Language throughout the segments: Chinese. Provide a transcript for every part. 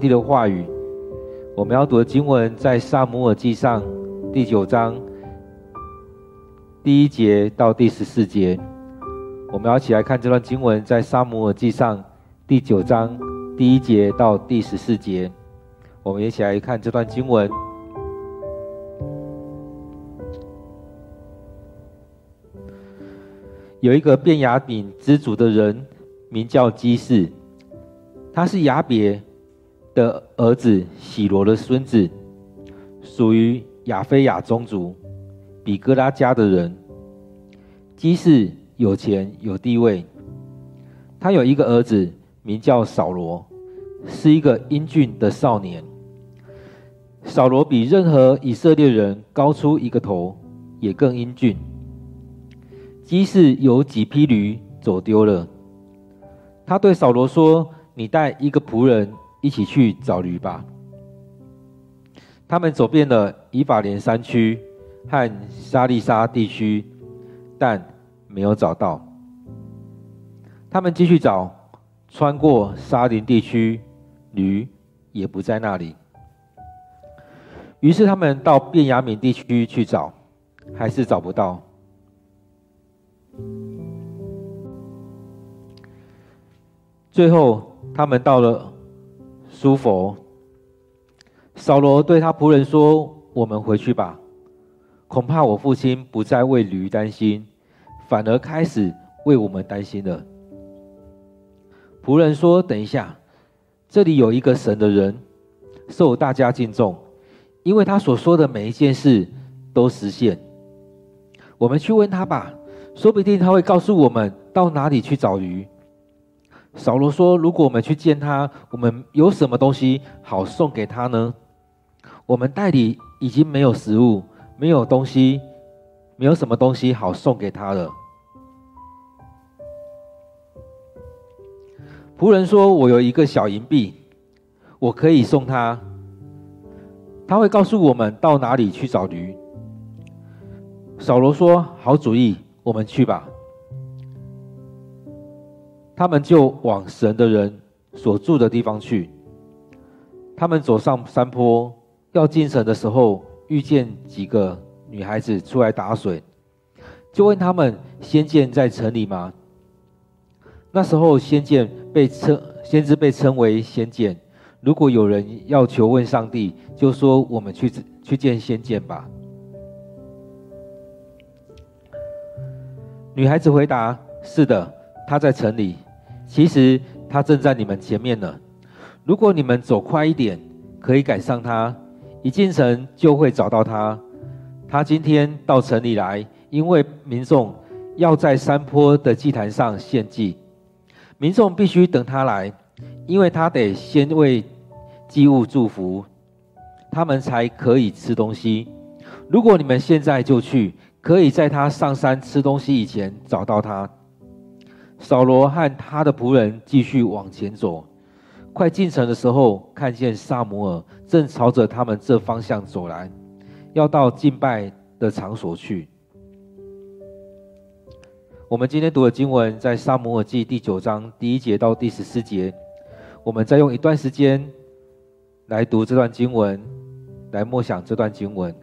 帝的话语，我们要读的经文在撒母耳记上第九章第一节到第十四节。我们要一起来看这段经文，在撒母耳记上第九章第一节到第十四节。我们一起来看这段经文。有一个便雅悯支族的人，名叫基士，他是亚别的儿子洗罗的孙子，属于亚非亚宗族比哥拉家的人。基士有钱有地位，他有一个儿子名叫扫罗，是一个英俊的少年。扫罗比任何以色列人高出一个头，也更英俊。基士有几匹驴走丢了，他对扫罗说：“你带一个仆人。”一起去找驴吧。他们走遍了以法莲山区和沙利沙地区，但没有找到。他们继续找，穿过沙林地区，驴也不在那里。于是他们到便雅悯地区去找，还是找不到。最后，他们到了。舒服，扫罗对他仆人说：“我们回去吧，恐怕我父亲不再为驴担心，反而开始为我们担心了。”仆人说：“等一下，这里有一个神的人，受大家敬重，因为他所说的每一件事都实现。我们去问他吧，说不定他会告诉我们到哪里去找驴。”扫罗说：“如果我们去见他，我们有什么东西好送给他呢？我们袋里已经没有食物，没有东西，没有什么东西好送给他了。”仆人说：“我有一个小银币，我可以送他，他会告诉我们到哪里去找驴。”扫罗说：“好主意，我们去吧。”他们就往神的人所住的地方去。他们走上山坡，要进城的时候，遇见几个女孩子出来打水，就问他们：“仙剑在城里吗？”那时候，仙剑被称先知被称为仙剑。如果有人要求问上帝，就说：“我们去去见仙剑吧。”女孩子回答：“是的，他在城里。”其实他正在你们前面呢。如果你们走快一点，可以赶上他。一进城就会找到他。他今天到城里来，因为民众要在山坡的祭坛上献祭。民众必须等他来，因为他得先为祭物祝福，他们才可以吃东西。如果你们现在就去，可以在他上山吃东西以前找到他。扫罗和他的仆人继续往前走，快进城的时候，看见撒母耳正朝着他们这方向走来，要到敬拜的场所去。我们今天读的经文在撒母耳记第九章第一节到第十四节，我们再用一段时间来读这段经文，来默想这段经文。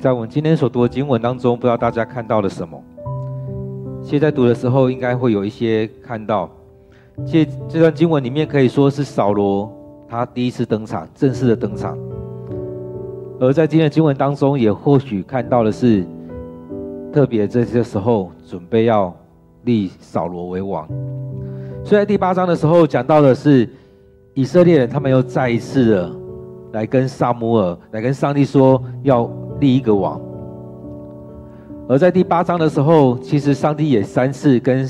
在我们今天所读的经文当中，不知道大家看到了什么？现在读的时候，应该会有一些看到。这这段经文里面可以说是扫罗他第一次登场，正式的登场。而在今天的经文当中，也或许看到的是，特别这些时候准备要立扫罗为王。所以在第八章的时候讲到的是，以色列人他们又再一次的来跟撒母耳来跟上帝说要立一个王。而在第八章的时候，其实上帝也三次跟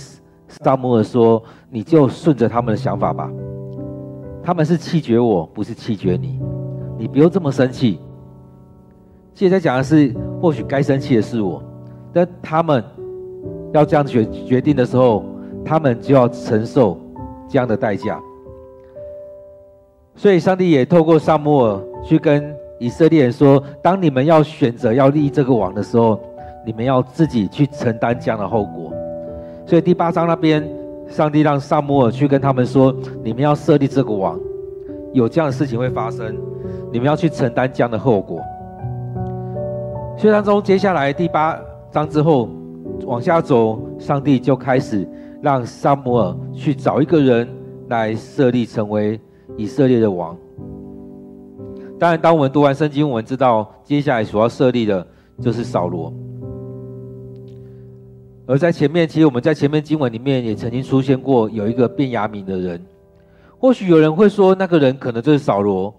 撒母耳说：“你就顺着他们的想法吧，他们是弃绝我，不是弃绝你，你不用这么生气。”现在讲的是，或许该生气的是我，但他们要这样决决定的时候，他们就要承受这样的代价。所以，上帝也透过撒母耳去跟以色列人说：“当你们要选择要立这个王的时候，你们要自己去承担这样的后果。”所以第八章那边，上帝让撒母耳去跟他们说：“你们要设立这个王，有这样的事情会发生，你们要去承担这样的后果。”所以当中，接下来第八章之后往下走，上帝就开始让撒母耳去找一个人来设立成为以色列的王。当然，当我们读完圣经，我们知道接下来所要设立的就是扫罗。而在前面，其实我们在前面经文里面也曾经出现过有一个变雅悯的人。或许有人会说，那个人可能就是扫罗。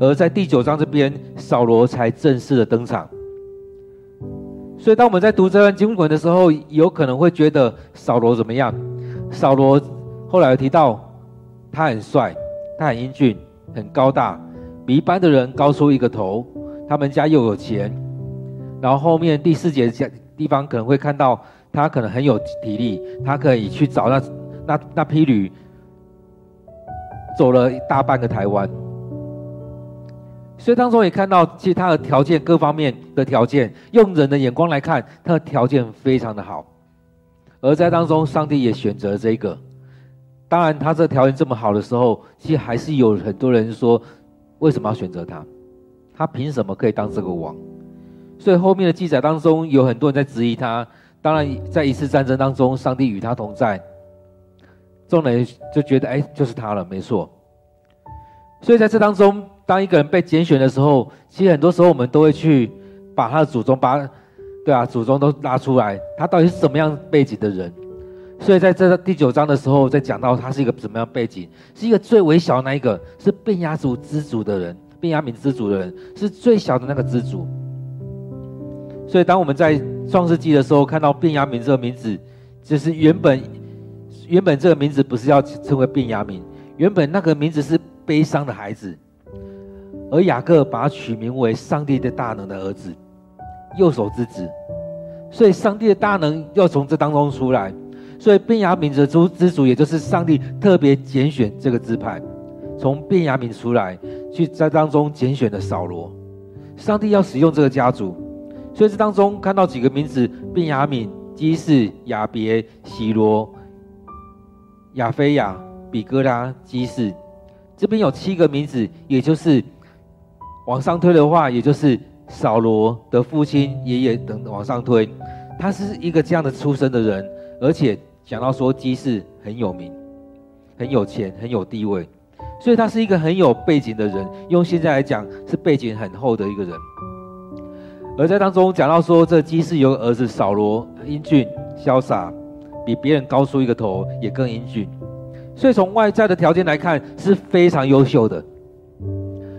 而在第九章这边，扫罗才正式的登场。所以，当我们在读这段经文的时候，有可能会觉得扫罗怎么样？扫罗后来提到，他很帅，他很英俊，很高大，比一般的人高出一个头。他们家又有钱。然后后面第四节的地方可能会看到，他可能很有体力，他可以去找那那那批驴，走了一大半个台湾。所以当中也看到，其实他的条件各方面的条件，用人的眼光来看，他的条件非常的好。而在当中，上帝也选择这个。当然，他这条件这么好的时候，其实还是有很多人说，为什么要选择他？他凭什么可以当这个王？所以后面的记载当中，有很多人在质疑他。当然，在一次战争当中，上帝与他同在，众人就觉得，哎，就是他了，没错。所以在这当中。当一个人被拣选的时候，其实很多时候我们都会去把他的祖宗，把，对啊，祖宗都拉出来，他到底是什么样背景的人？所以在这第九章的时候，在讲到他是一个什么样背景，是一个最微小的那一个，是便雅族支族的人，便雅悯支族的人，是最小的那个支族。所以当我们在创世纪的时候看到便雅悯这个名字，就是原本原本这个名字不是要称为便雅悯，原本那个名字是悲伤的孩子。而雅各把他取名为上帝的大能的儿子，右手之子，所以上帝的大能要从这当中出来，所以便雅悯的支支族，也就是上帝特别拣选这个支派，从便雅悯出来，去在当中拣选的扫罗，上帝要使用这个家族，所以这当中看到几个名字：便雅悯、基士、雅别、喜罗、亚菲亚、比哥拉、基士，这边有七个名字，也就是。往上推的话，也就是扫罗的父亲、爷爷等往上推，他是一个这样的出身的人，而且讲到说基士很有名、很有钱、很有地位，所以他是一个很有背景的人。用现在来讲，是背景很厚的一个人。而在当中讲到说，这基士有儿子扫罗，英俊潇洒，比别人高出一个头，也更英俊，所以从外在的条件来看，是非常优秀的。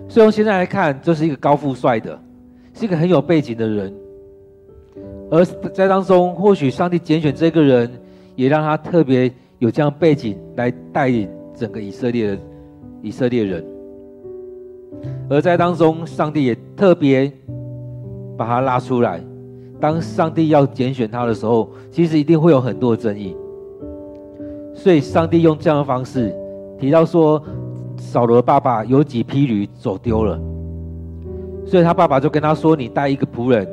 所以从现在来看，就是一个高富帅的，是一个很有背景的人。而在当中，或许上帝拣选这个人，也让他特别有这样背景来带领整个以色列的以色列人。而在当中，上帝也特别把他拉出来。当上帝要拣选他的时候，其实一定会有很多的争议。所以上帝用这样的方式提到说。扫罗爸爸有几匹驴走丢了，所以他爸爸就跟他说：“你带一个仆人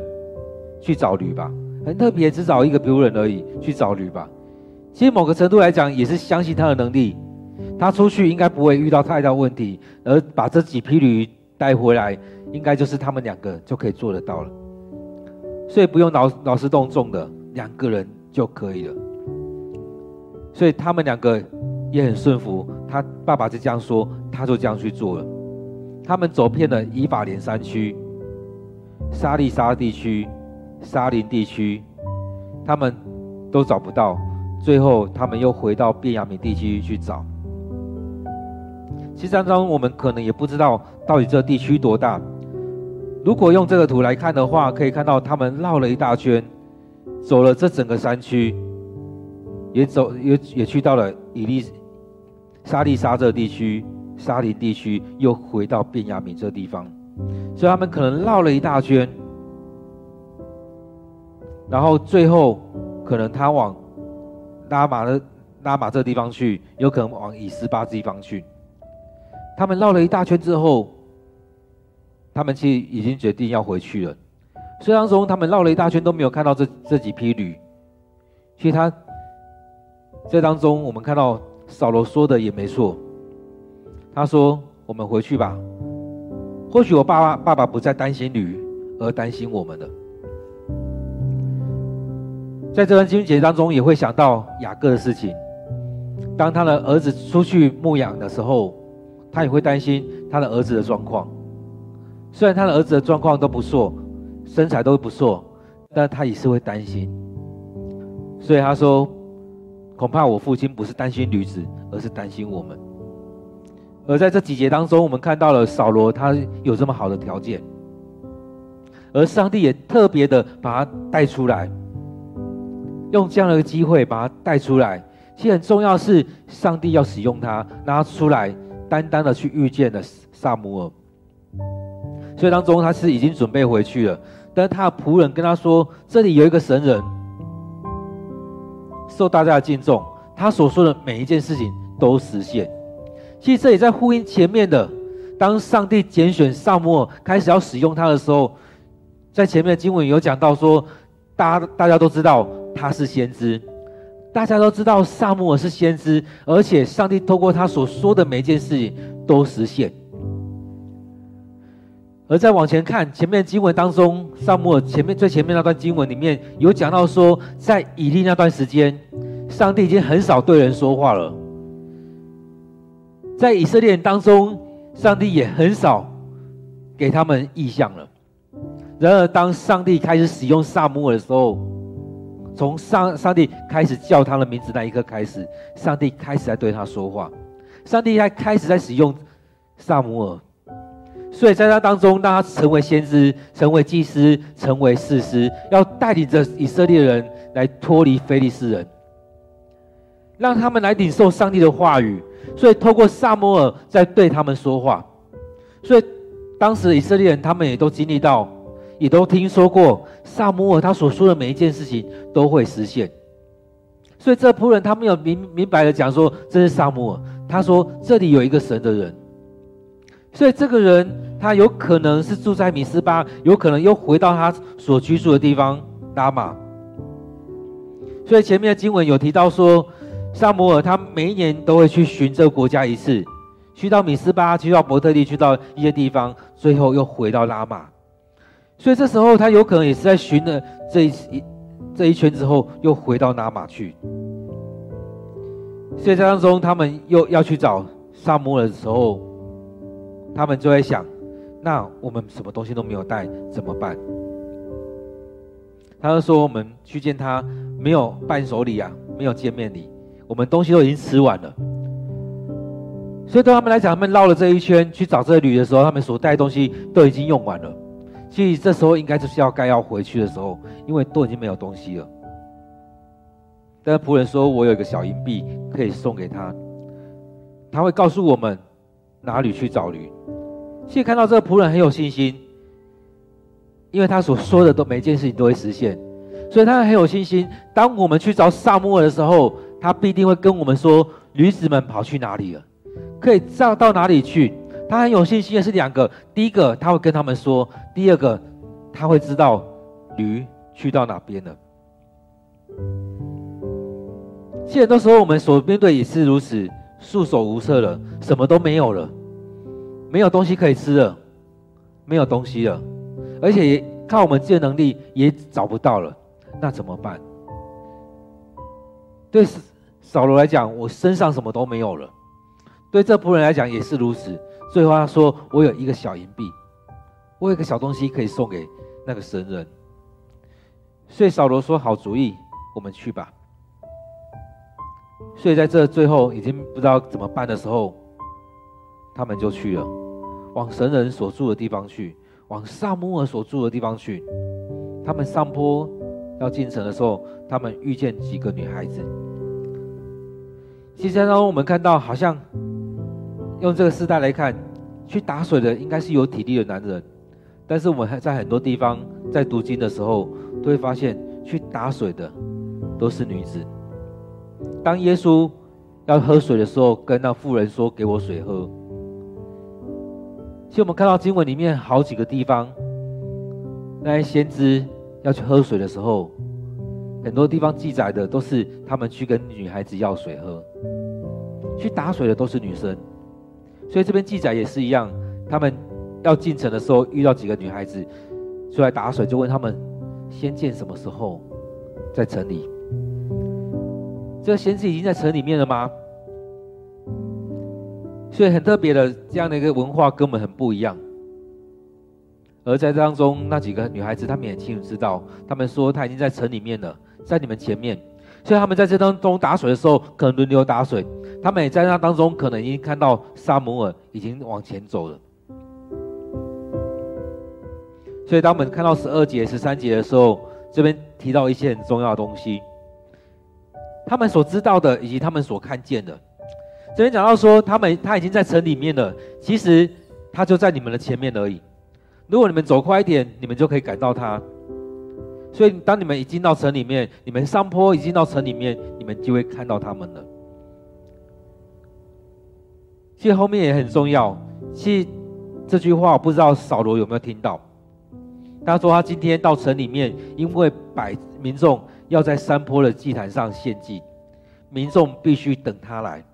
去找驴吧，很特别，只找一个仆人而已，去找驴吧。”其实某个程度来讲，也是相信他的能力，他出去应该不会遇到太大问题，而把这几匹驴带回来，应该就是他们两个就可以做得到了。所以不用劳劳师动众的，两个人就可以了。所以他们两个也很顺服，他爸爸就这样说，他就这样去做了。他们走遍了以法连山区、沙利沙地区、沙林地区，他们都找不到，最后他们又回到便雅悯地区去找。其实当中我们可能也不知道到底这地区多大。如果用这个图来看的话，可以看到他们绕了一大圈，走了这整个山区，也走也也去到了以利沙利沙这地区、沙林地区，又回到便雅悯这地方，所以他们可能绕了一大圈，然后最后可能他往拉玛的拉玛这地方去，有可能往以斯巴这地方去。他们绕了一大圈之后。他们其实已经决定要回去了，虽然说他们绕了一大圈都没有看到这这几批驴。其实他这当中，我们看到扫罗说的也没错。他说：“我们回去吧，或许我爸爸爸爸不再担心驴，而担心我们了。”在这段经节当中，也会想到雅各的事情。当他的儿子出去牧养的时候，他也会担心他的儿子的状况。虽然他的儿子的状况都不错，身材都不错，但他也是会担心。所以他说：“恐怕我父亲不是担心驴子，而是担心我们。”而在这几节当中，我们看到了扫罗他有这么好的条件，而上帝也特别的把他带出来，用这样的一个机会把他带出来。其实很重要是，上帝要使用他，让他出来，单单的去遇见了撒母耳。所以当中他是已经准备回去了，但是他的仆人跟他说：“这里有一个神人，受大家的敬重，他所说的每一件事情都实现。”其实这也在呼应前面的，当上帝拣选撒母耳开始要使用他的时候，在前面的经文有讲到说，大家大家都知道他是先知，大家都知道撒母耳是先知，而且上帝透过他所说的每一件事情都实现。而再往前看，前面经文当中，撒母耳前面最前面那段经文里面有讲到说，在以利那段时间，上帝已经很少对人说话了。在以色列人当中，上帝也很少给他们意象了。然而，当上帝开始使用撒母耳的时候，从上上帝开始叫他的名字那一刻开始，上帝开始在对他说话，上帝在开始在使用撒摩尔。所以在他当中，让他成为先知，成为祭司，成为士师，要带领着以色列人来脱离非利士人，让他们来领受上帝的话语。所以透过撒摩尔在对他们说话。所以当时以色列人他们也都经历到，也都听说过撒母耳他所说的每一件事情都会实现。所以这仆人他没有明明白的讲说，这是撒母耳，他说这里有一个神的人。所以这个人，他有可能是住在米斯巴，有可能又回到他所居住的地方拉玛。所以前面的经文有提到说，撒母耳他每一年都会去寻这个国家一次，去到米斯巴，去到伯特利，去到一些地方，最后又回到拉玛。所以这时候他有可能也是在巡了这一这一圈之后，又回到拉玛去。所以在当中，他们又要去找撒母耳的时候。他们就在想，那我们什么东西都没有带，怎么办？他就说：“我们去见他，没有伴手礼啊，没有见面礼，我们东西都已经吃完了。”所以对他们来讲，他们绕了这一圈去找这个驴的时候，他们所带东西都已经用完了。其实这时候应该就是要该要回去的时候，因为都已经没有东西了。但是仆人说：“我有一个小银币可以送给他，他会告诉我们。”哪里去找驴？所以看到这个仆人很有信心，因为他所说的都每件事情都会实现，所以他很有信心。当我们去找撒母耳的时候，他必定会跟我们说驴子们跑去哪里了，可以上到哪里去。他很有信心的是两个：第一个他会跟他们说；第二个他会知道驴去到哪边了。现在很多时候我们所面对也是如此。束手无策了，什么都没有了，没有东西可以吃了，没有东西了，而且也靠我们自己的能力也找不到了，那怎么办？对扫罗来讲，我身上什么都没有了；对这仆人来讲也是如此。最后他说：“我有一个小银币，我有一个小东西可以送给那个神人。”所以扫罗说：“好主意，我们去吧。”所以在这最后已经不知道怎么办的时候，他们就去了，往神人所住的地方去，往撒母耳所住的地方去。他们上坡要进城的时候，他们遇见几个女孩子。其实当中我们看到，好像用这个时代来看，去打水的应该是有体力的男人，但是我们还在很多地方在读经的时候，都会发现去打水的都是女子。当耶稣要喝水的时候，跟那妇人说：“给我水喝。”其实我们看到经文里面好几个地方，那些先知要去喝水的时候，很多地方记载的都是他们去跟女孩子要水喝。去打水的都是女生，所以这边记载也是一样，他们要进城的时候遇到几个女孩子出来打水，就问他们先见什么时候在城里。这个先知已经在城里面了吗？所以很特别的这样的一个文化跟我们很不一样。而在当中，那几个女孩子，她们也清楚知道，她们说她已经在城里面了，在你们前面。所以他们在这当中打水的时候，可能轮流打水。他们也在那当中，可能已经看到撒母耳已经往前走了。所以当我们看到十二节、十三节的时候，这边提到一些很重要的东西。他们所知道的，以及他们所看见的，这边讲到说，他们他已经在城里面了，其实他就在你们的前面而已。如果你们走快一点，你们就可以赶到他。所以当你们已经到城里面，你们上坡已经到城里面，你们就会看到他们了。其实后面也很重要。其实这句话我不知道扫罗有没有听到。他说他今天到城里面，因为百民众。要在山坡的祭坛上献祭，民众必须等他来，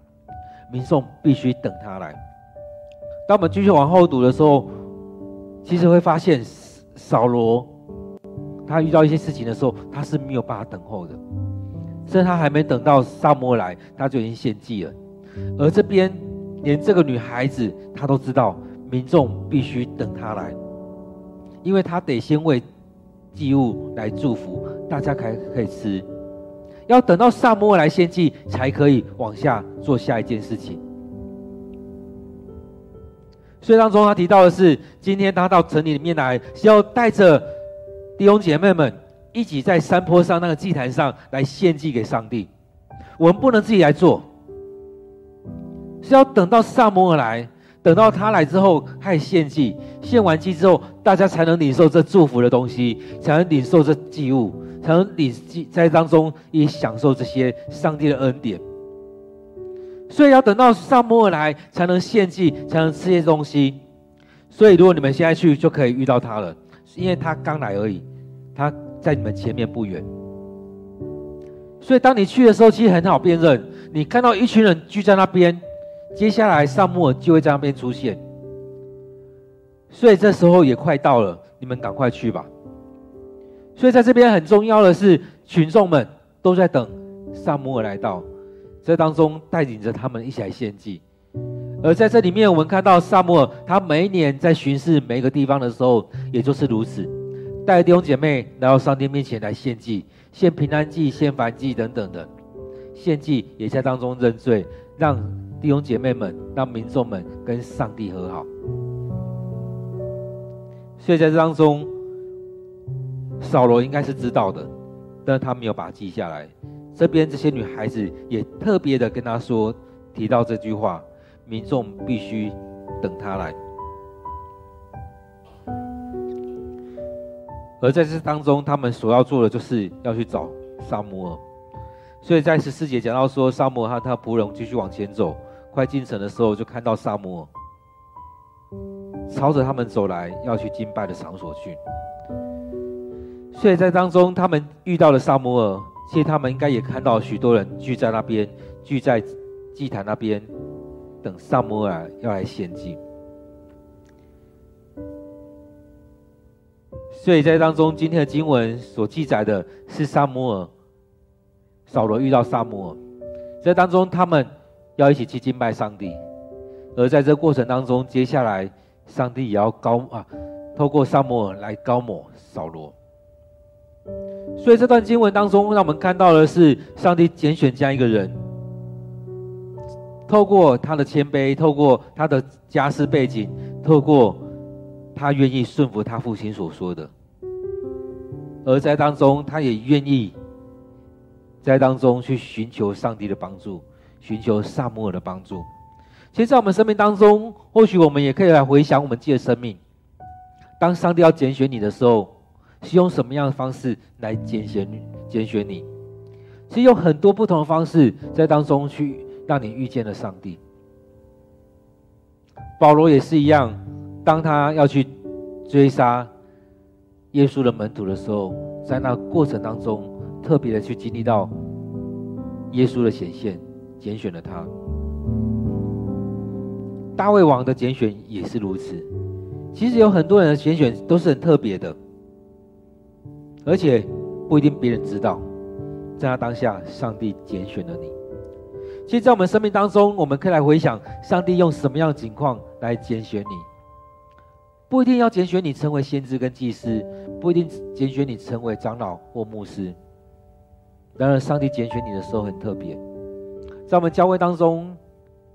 民众必须等他来。当我们继续往后读的时候，其实会发现扫罗他遇到一些事情的时候，他是没有办法等候的，甚至他还没等到撒摩来，他就已经献祭了。而这边连这个女孩子，她都知道民众必须等他来，因为他得先为祭物来祝福。大家才可以吃，要等到撒摩来献祭，才可以往下做下一件事情。所以当中他提到的是，今天他到城里面来，是要带着弟兄姐妹们一起在山坡上那个祭坛上来献祭给上帝。我们不能自己来做，是要等到撒母耳来。等到他来之后，开始献祭，献完祭之后，大家才能领受这祝福的东西，才能领受这祭物，才能领祭在当中也享受这些上帝的恩典。所以要等到撒母耳来，才能献祭，才能吃些东西。所以如果你们现在去，就可以遇到他了，因为他刚来而已，他在你们前面不远。所以当你去的时候，其实很好辨认，你看到一群人聚在那边。接下来，撒母耳就会在那边出现，所以这时候也快到了，你们赶快去吧。所以在这边很重要的是，群众们都在等撒母耳来到，这当中带领着他们一起来献祭。而在这里面，我们看到撒母耳他每一年在巡视每一个地方的时候，也就是如此，带弟兄姐妹来到上帝面前来献祭，献平安祭、献燔祭等等的，献祭也在当中认罪，让。弟兄姐妹们，让民众们跟上帝和好。所以在这当中，扫罗应该是知道的，但是他没有把它记下来。这边这些女孩子也特别的跟他说，提到这句话：民众必须等他来。而在这当中，他们所要做的就是要去找撒母耳。所以在十四节讲到说，撒母耳和他仆人继续往前走。快进城的时候，就看到撒母耳朝着他们走来，要去敬拜的场所去。所以在当中，他们遇到了撒母耳，其实他们应该也看到许多人聚在那边，聚在祭坛那边，等撒摩尔要来献祭。所以在当中，今天的经文所记载的是撒摩尔、扫罗遇到撒摩尔，在当中他们要一起去敬拜上帝，而在这过程当中，接下来上帝也要膏啊，透过撒摩尔来膏抹扫罗。所以这段经文当中，让我们看到的是上帝拣选这样一个人，透过他的谦卑，透过他的家世背景，透过。他愿意顺服他父亲所说的，而在当中，他也愿意在当中去寻求上帝的帮助，寻求撒母耳的帮助。其实，在我们生命当中，或许我们也可以来回想我们自己的生命。当上帝要拣选你的时候，是用什么样的方式来拣选你？拣选你，其实有很多不同的方式在当中去让你遇见了上帝。保罗也是一样。当他要去追杀耶稣的门徒的时候，在那过程当中，特别的去经历到耶稣的显现，拣选了他。大卫王的拣选也是如此。其实有很多人的拣选都是很特别的，而且不一定别人知道，在他当下，上帝拣选了你。其实，在我们生命当中，我们可以来回想，上帝用什么样的情况来拣选你。不一定要拣选你成为先知跟祭司，不一定拣选你成为长老或牧师。然而，上帝拣选你的时候很特别。在我们教会当中，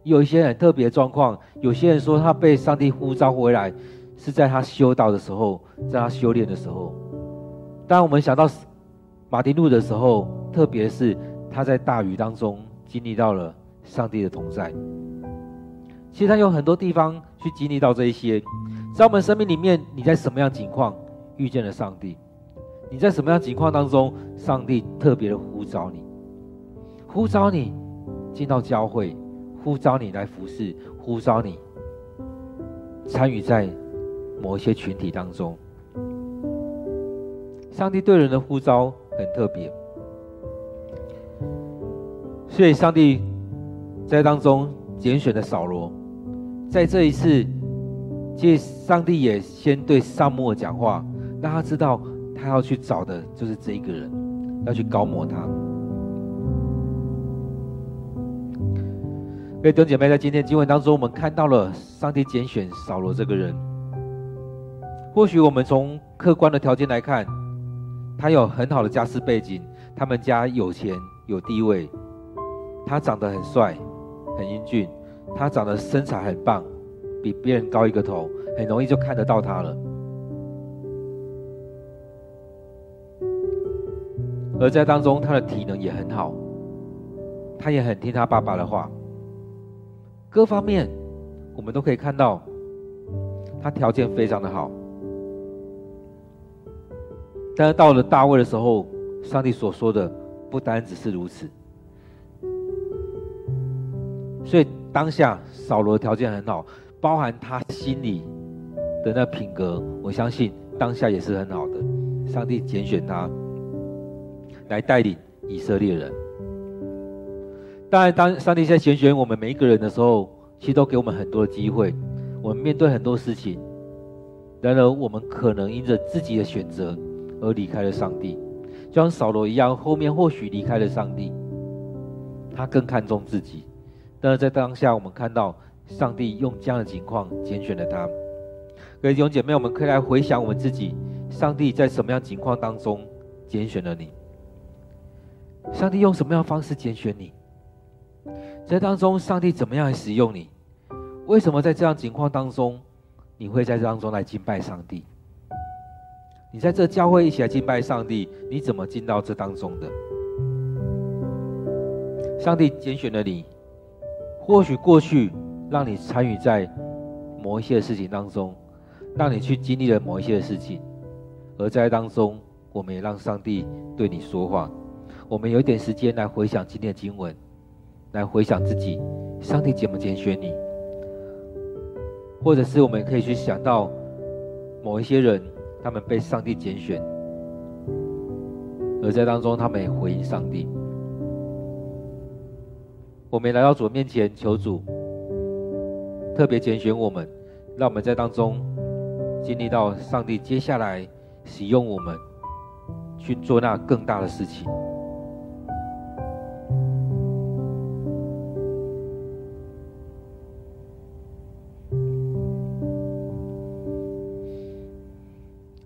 有一些很特别的状况。有些人说他被上帝呼召回来，是在他修道的时候，在他修炼的时候。当我们想到马丁路的时候，特别是他在大雨当中经历到了上帝的同在。其实他有很多地方去经历到这一些。在我们生命里面，你在什么样情况遇见了上帝？你在什么样情况当中，上帝特别的呼召你，呼召你进到教会，呼召你来服侍，呼召你参与在某一些群体当中。上帝对人的呼召很特别，所以上帝在当中拣选了扫罗，在这一次。其实上帝也先对撒母耳讲话，让他知道他要去找的就是这一个人，要去膏抹他。各位弟兄姐妹，在今天经文当中，我们看到了上帝拣选扫罗这个人。或许我们从客观的条件来看，他有很好的家世背景，他们家有钱有地位，他长得很帅，很英俊，他长得身材很棒。比别人高一个头，很容易就看得到他了。而在当中，他的体能也很好，他也很听他爸爸的话。各方面，我们都可以看到，他条件非常的好。但是到了大卫的时候，上帝所说的不单只是如此。所以当下扫罗条件很好。包含他心里的那品格，我相信当下也是很好的。上帝拣选他来带领以色列人。当然，当上帝在拣选我们每一个人的时候，其实都给我们很多的机会。我们面对很多事情，然而我们可能因着自己的选择而离开了上帝，就像扫罗一样，后面或许离开了上帝，他更看重自己。但是在当下，我们看到。上帝用这样的情况拣选了他。各位弟兄姐妹，我们可以来回想我们自己：上帝在什么样情况当中拣选了你？上帝用什么样的方式拣选你？在当中，上帝怎么样来使用你？为什么在这样情况当中，你会在这当中来敬拜上帝？你在这教会一起来敬拜上帝，你怎么进到这当中的？上帝拣选了你，或许过去。让你参与在某一些事情当中，让你去经历了某一些事情，而在当中，我们也让上帝对你说话。我们有一点时间来回想今天的经文，来回想自己，上帝怎么拣选你，或者是我们可以去想到某一些人，他们被上帝拣选，而在当中，他们也回应上帝。我们来到主面前求主。特别拣选我们，让我们在当中经历到上帝接下来使用我们去做那更大的事情。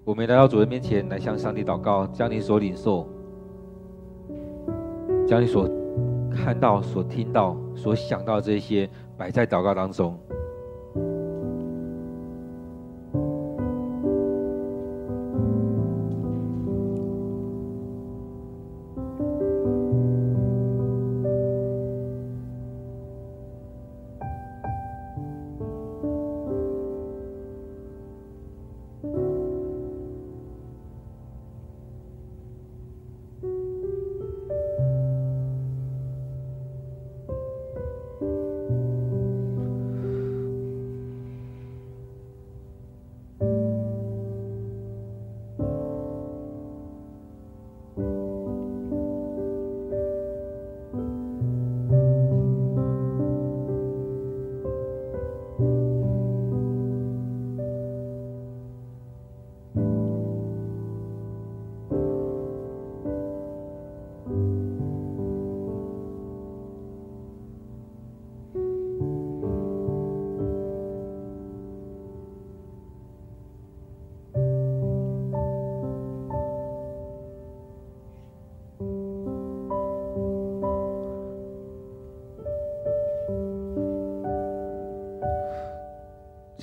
我们来到主的面前，来向上帝祷告，将你所领受，将你所看到、所听到、所想到这些，摆在祷告当中。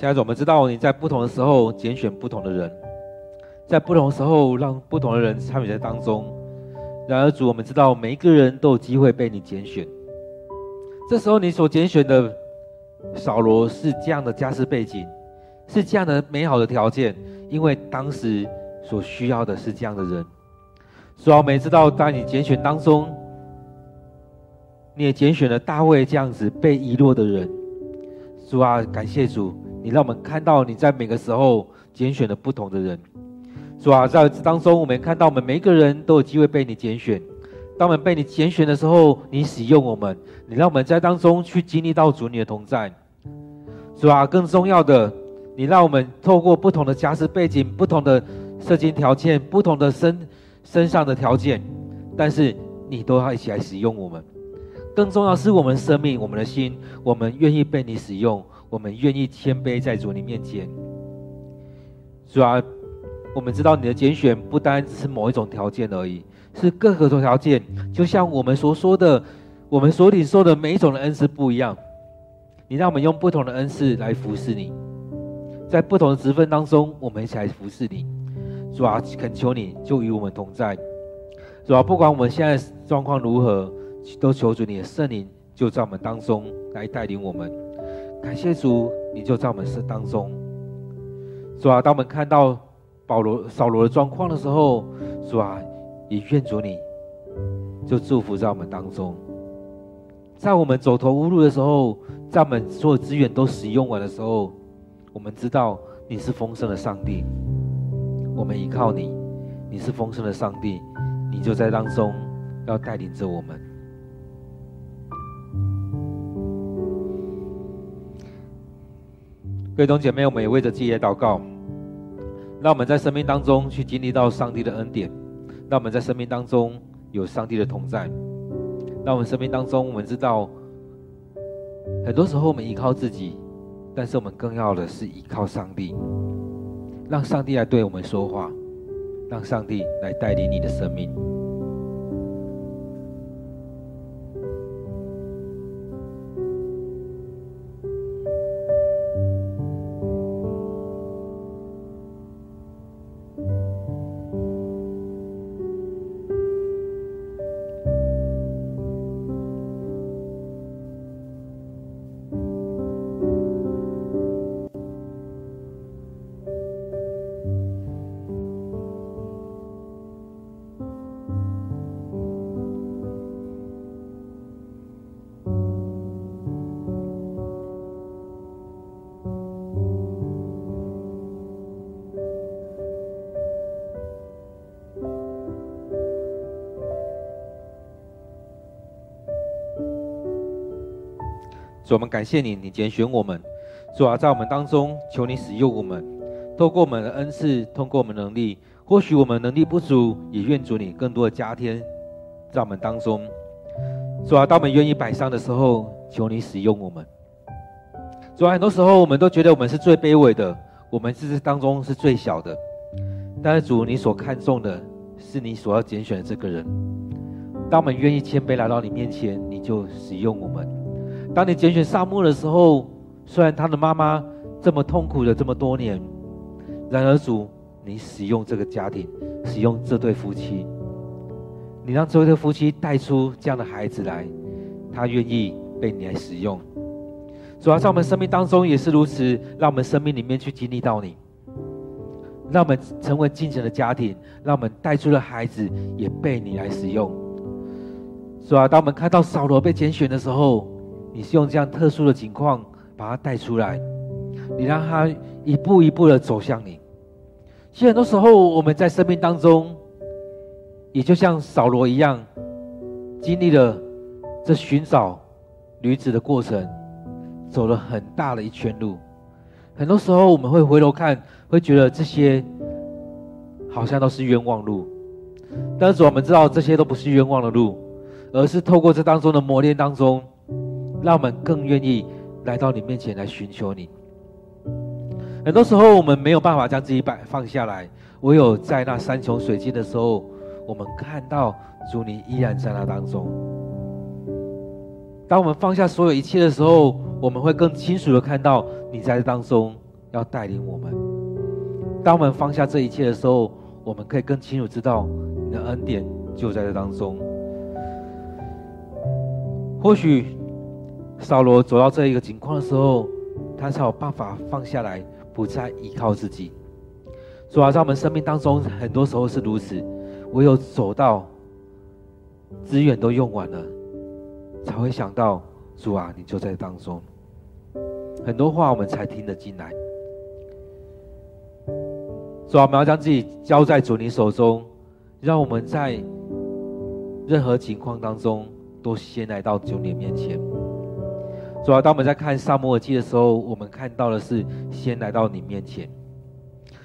现在我们知道你在不同的时候拣选不同的人，在不同的时候让不同的人参与在当中。然而主，我们知道每一个人都有机会被你拣选。这时候你所拣选的扫罗是这样的家世背景，是这样的美好的条件，因为当时所需要的是这样的人。主啊，我们知道在你拣选当中，你也拣选了大卫这样子被遗落的人。主啊，感谢主。你让我们看到你在每个时候拣选了不同的人，主啊，在当中，我们看到我们每一个人都有机会被你拣选。当我们被你拣选的时候，你使用我们，你让我们在当中去经历到主你的同在。主啊，更重要的，你让我们透过不同的家世背景、不同的社经条件、不同的身身上的条件，但是你都要一起来使用我们。更重要是我们生命、我们的心，我们愿意被你使用。我们愿意谦卑在主你面前，主啊，我们知道你的拣选不单只是某一种条件而已，是各个种条件。就像我们所说的，我们所领受的每一种的恩赐不一样。你让我们用不同的恩赐来服侍你，在不同的职分当中，我们一起来服侍你。主啊，恳求你就与我们同在。主啊，不管我们现在状况如何，都求主你的圣灵就在我们当中来带领我们。感谢主，你就在我们身当中。主啊，当我们看到保罗、扫罗的状况的时候，主啊，也愿主你，就祝福在我们当中。在我们走投无路的时候，在我们所有资源都使用完的时候，我们知道你是丰盛的上帝，我们依靠你，你是丰盛的上帝，你就在当中要带领着我们。各位弟兄姐妹，我们也为着自己来祷告。让我们在生命当中去经历到上帝的恩典，让我们在生命当中有上帝的同在。让我们生命当中，我们知道，很多时候我们依靠自己，但是我们更要的是依靠上帝。让上帝来对我们说话，让上帝来带领你的生命。主，我们感谢你，你拣选我们，主啊，在我们当中，求你使用我们，透过我们的恩赐，通过我们能力，或许我们能力不足，也愿主你更多的加添在我们当中。主啊，当我们愿意摆上的时候，求你使用我们。主啊，很多时候我们都觉得我们是最卑微的，我们是当中是最小的。但是主，你所看重的是你所要拣选的这个人。当我们愿意谦卑来到你面前，你就使用我们。当你拣选撒母耳的时候，虽然他的妈妈这么痛苦了这么多年，然而主，你使用这个家庭，使用这对夫妻，你让这对夫妻带出这样的孩子来，他愿意被你来使用。主要在我们生命当中也是如此，让我们生命里面去经历到你，让我们成为敬虔的家庭，让我们带出的孩子也被你来使用。主啊，当我们看到扫罗被拣选的时候，你是用这样特殊的情况把他带出来，你让他一步一步的走向你。其实很多时候我们在生命当中，也就像扫罗一样，经历了这寻找女子的过程。走了很大的一圈路，很多时候我们会回头看，会觉得这些好像都是冤枉路。但是我们知道这些都不是冤枉的路，而是透过这当中的磨练当中，让我们更愿意来到你面前来寻求你。很多时候我们没有办法将自己摆放下来，唯有在那山穷水尽的时候，我们看到主你依然在那当中。当我们放下所有一切的时候，我们会更清楚的看到你在当中要带领我们。当我们放下这一切的时候，我们可以更清楚知道你的恩典就在这当中。或许扫罗走到这一个境况的时候，他才有办法放下来，不再依靠自己。主啊，在我们生命当中，很多时候是如此，唯有走到资源都用完了，才会想到主啊，你就在当中。很多话我们才听得进来。主啊，我们要将自己交在主你手中，让我们在任何情况当中都先来到主你面前。主啊，当我们在看撒母耳记的时候，我们看到的是先来到你面前，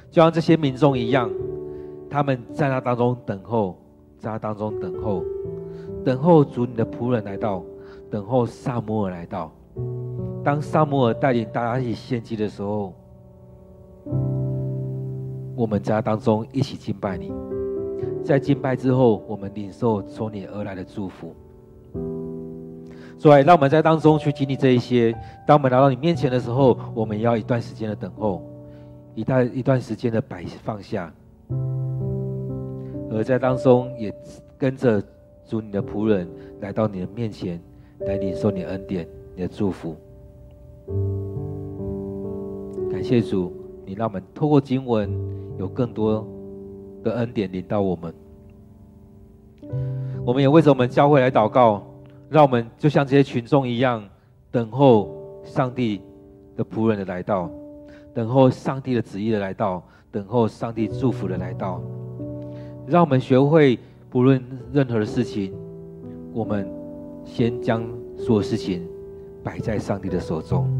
就像这些民众一样，他们在那当中等候，在那当中等候，等候主你的仆人来到，等候撒母耳来到。当撒母耳带领大家一起献祭的时候，我们在当中一起敬拜你。在敬拜之后，我们领受从你而来的祝福。所以，让我们在当中去经历这一些。当我们来到你面前的时候，我们要一段时间的等候，一段一段时间的摆放下，而在当中也跟着主你的仆人来到你的面前，来领受你的恩典、你的祝福。感谢主，你让我们透过经文有更多的恩典领到我们。我们也为着我们教会来祷告，让我们就像这些群众一样，等候上帝的仆人的来到，等候上帝的旨意的来到，等候上帝祝福的来到。让我们学会不论任何的事情，我们先将所有事情摆在上帝的手中。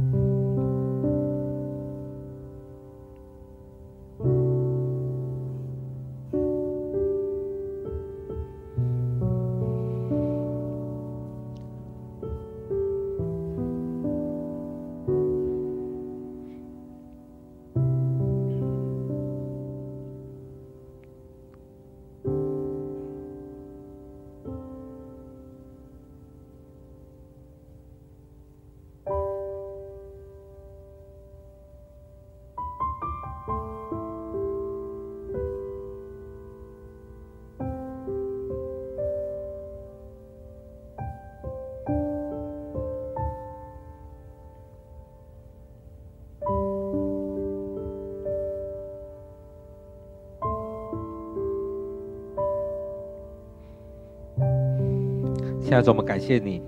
现在主，我们感谢你，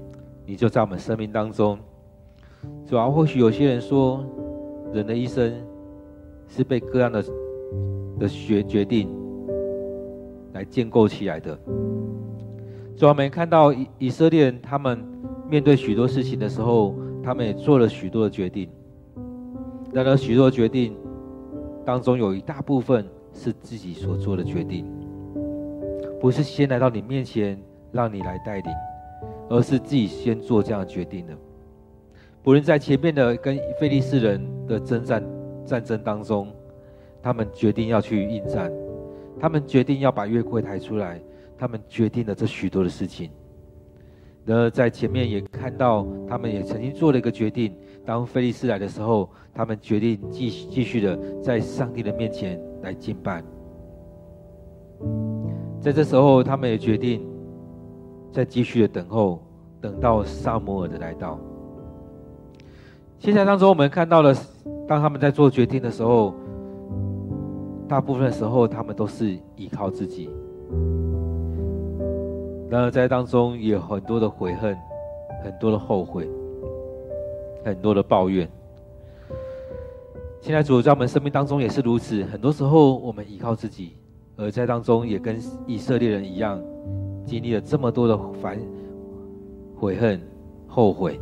你就在我们生命当中。主要或许有些人说，人的一生是被各样的的决决定来建构起来的。主要我们看到以以色列人，他们面对许多事情的时候，他们也做了许多的决定。然而，许多决定当中有一大部分是自己所做的决定，不是先来到你面前让你来带领，而是自己先做这样的决定的。不论在前面的跟非利士人的征战战争当中，他们决定要去应战，他们决定要把月柜抬出来，他们决定了这许多的事情。然而在前面也看到，他们也曾经做了一个决定，当非利士来的时候，他们决定继续继续的在上帝的面前来敬拜。在这时候，他们也决定在继续的等候，等到撒母耳的来到。现在当中，我们看到了，当他们在做决定的时候，大部分的时候，他们都是依靠自己。然而在当中，也有很多的悔恨，很多的后悔，很多的抱怨。现在主在我们生命当中也是如此，很多时候我们依靠自己，而在当中也跟以色列人一样，经历了这么多的烦、悔恨、后悔。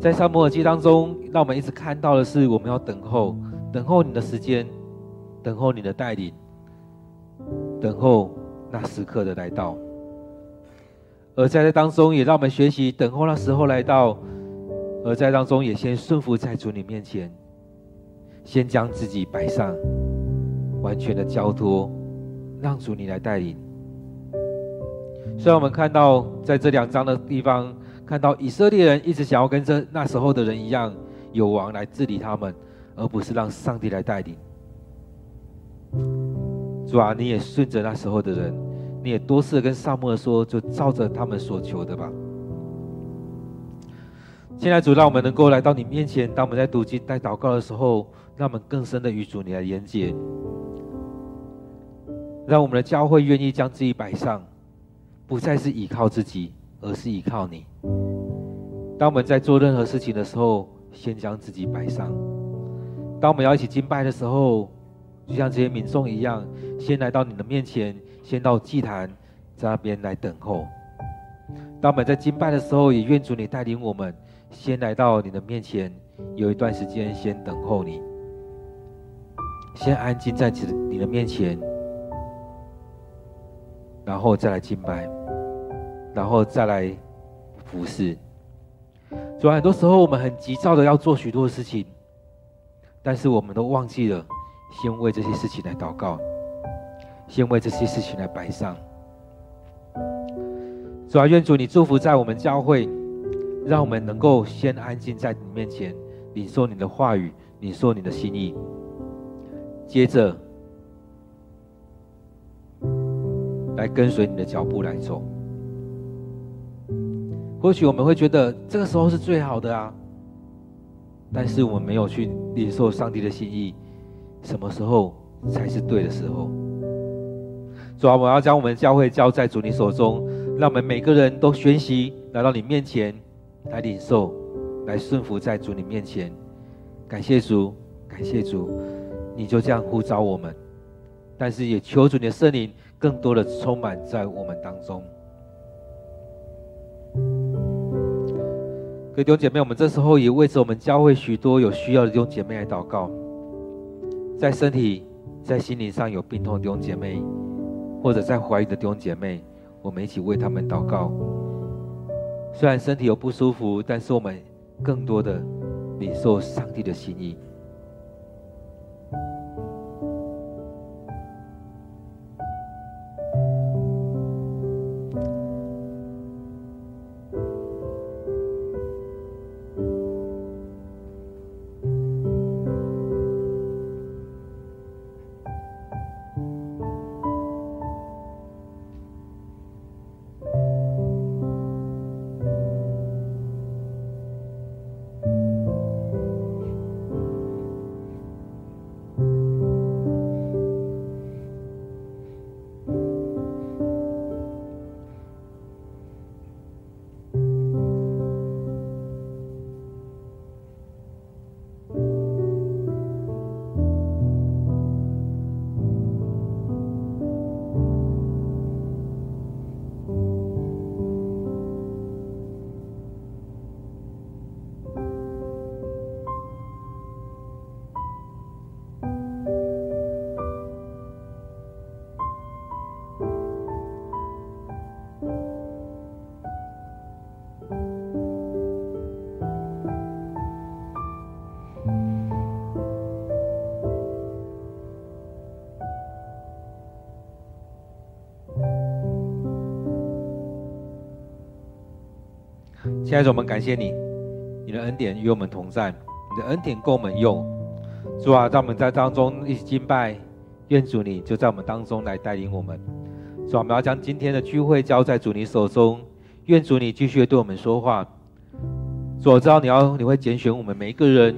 在撒母耳记当中，让我们一直看到的是，我们要等候，等候你的时间，等候你的带领，等候那时刻的来到。而在这当中，也让我们学习等候那时候来到，而在当中也先顺服在主你面前，先将自己摆上，完全的交托，让主你来带领。虽然我们看到在这两章的地方。看到以色列人一直想要跟这那时候的人一样，有王来治理他们，而不是让上帝来带领。主啊，你也顺着那时候的人，你也多次跟撒母耳说，就照着他们所求的吧。现在主，让我们能够来到你面前，当我们在读经、在祷告的时候，让我们更深的与主你来连接，让我们的教会愿意将自己摆上，不再是依靠自己。而是依靠你。当我们在做任何事情的时候，先将自己摆上。当我们要一起敬拜的时候，就像这些民众一样，先来到你的面前，先到祭坛在那边来等候。当我们在敬拜的时候，也愿主你带领我们，先来到你的面前，有一段时间先等候你，先安静在你的面前，然后再来敬拜。然后再来服侍。主啊，很多时候我们很急躁的要做许多的事情，但是我们都忘记了先为这些事情来祷告，先为这些事情来摆上。主啊，愿主你祝福在我们教会，让我们能够先安静在你面前，领受你的话语，领受你的心意，接着来跟随你的脚步来走。或许我们会觉得这个时候是最好的啊，但是我们没有去领受上帝的心意，什么时候才是对的时候？主啊，我要将我们教会交在主你手中，让我们每个人都学习来到你面前来领受，来顺服在主你面前。感谢主，感谢主，你就这样呼召我们，但是也求主你的圣灵更多的充满在我们当中。各位弟兄姐妹，我们这时候也为着我们教会许多有需要的弟兄姐妹来祷告，在身体、在心灵上有病痛的弟兄姐妹，或者在怀孕的弟兄姐妹，我们一起为他们祷告。虽然身体有不舒服，但是我们更多的领受上帝的心意。亲爱的，我们感谢你，你的恩典与我们同在，你的恩典够我们用。主啊，让我们在当中一起敬拜，愿主你就在我们当中来带领我们。主啊，我们要将今天的聚会交在主你手中，愿主你继续对我们说话。主，我知道你要你会拣选我们每一个人，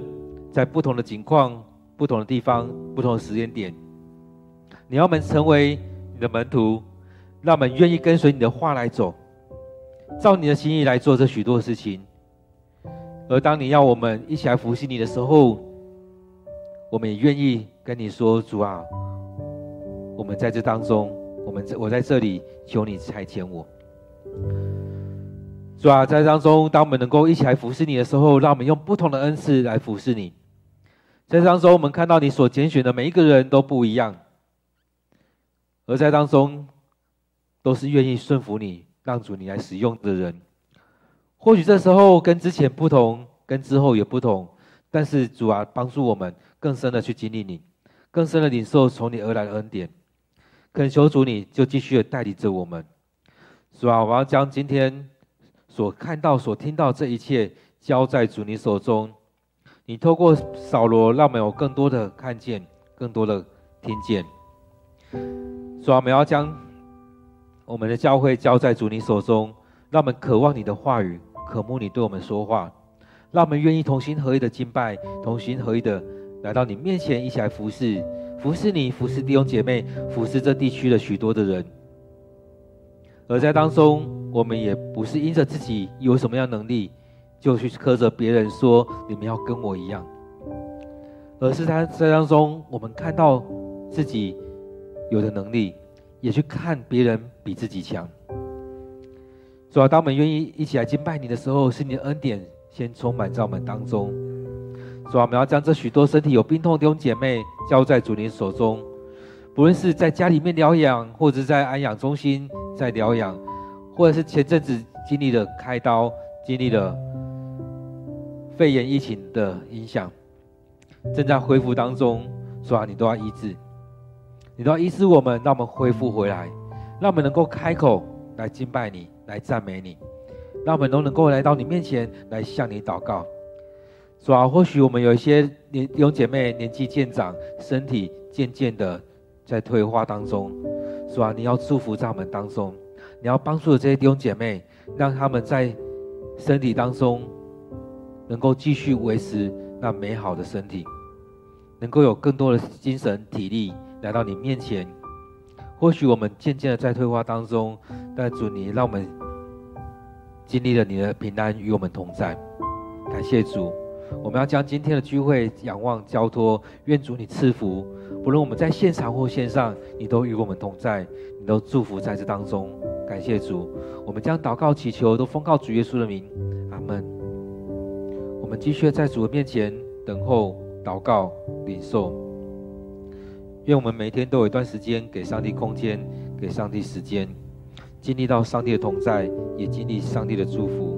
在不同的境况、不同的地方、不同的时间点，你要我们成为你的门徒，让我们愿意跟随你的话来走，照你的心意来做这许多事情。而当你要我们一起来服侍你的时候，我们也愿意跟你说：“主啊，我们在这当中，我们在我在这里，求你差遣我。”主啊，在当中，当我们能够一起来服侍你的时候，让我们用不同的恩赐来服侍你。在当中，我们看到你所拣选的每一个人都不一样，而在当中，都是愿意顺服你，让主你来使用的人。或许这时候跟之前不同，跟之后也不同，但是主啊，帮助我们更深的去经历你，更深的领受从你而来的恩典。恳求主你就继续的带领着我们。主啊，我要将今天所看到、所听到这一切交在主你手中。你透过扫罗，让我们有更多的看见，更多的听见。主啊，我们要将我们的教会交在主你手中，让我们渴望你的话语。渴慕你对我们说话，让我们愿意同心合意的敬拜，同心合意的来到你面前，一起来服侍，服侍你，服侍弟兄姐妹，服侍这地区的许多的人。而在当中，我们也不是因着自己有什么样能力，就去苛责别人说你们要跟我一样，而是在在当中，我们看到自己有的能力，也去看别人比自己强。主啊，当我们愿意一起来敬拜你的时候，是你的恩典先充满在我们当中。主啊，我们要将这许多身体有病痛的弟兄姐妹交在主你手中，不论是在家里面疗养，或者在安养中心在疗养，或者是前阵子经历了开刀、经历了肺炎疫情的影响，正在恢复当中。主啊，你都要医治，你都要医治我们，让我们恢复回来，让我们能够开口来敬拜你。来赞美你，让我们都能够来到你面前来向你祷告。主啊，或许我们有一些年弟兄姐妹年纪渐长，身体渐渐的在退化当中。主啊，你要祝福在我们当中，你要帮助这些弟兄姐妹，让他们在身体当中能够继续维持那美好的身体，能够有更多的精神体力来到你面前。或许我们渐渐的在退化当中，但主你让我们经历了你的平安与我们同在，感谢主。我们要将今天的聚会仰望交托，愿主你赐福。不论我们在现场或线上，你都与我们同在，你都祝福在这当中。感谢主，我们将祷告祈求都奉告主耶稣的名，阿门。我们继续在主的面前等候祷告领受。愿我们每天都有一段时间给上帝空间，给上帝时间，经历到上帝的同在，也经历上帝的祝福。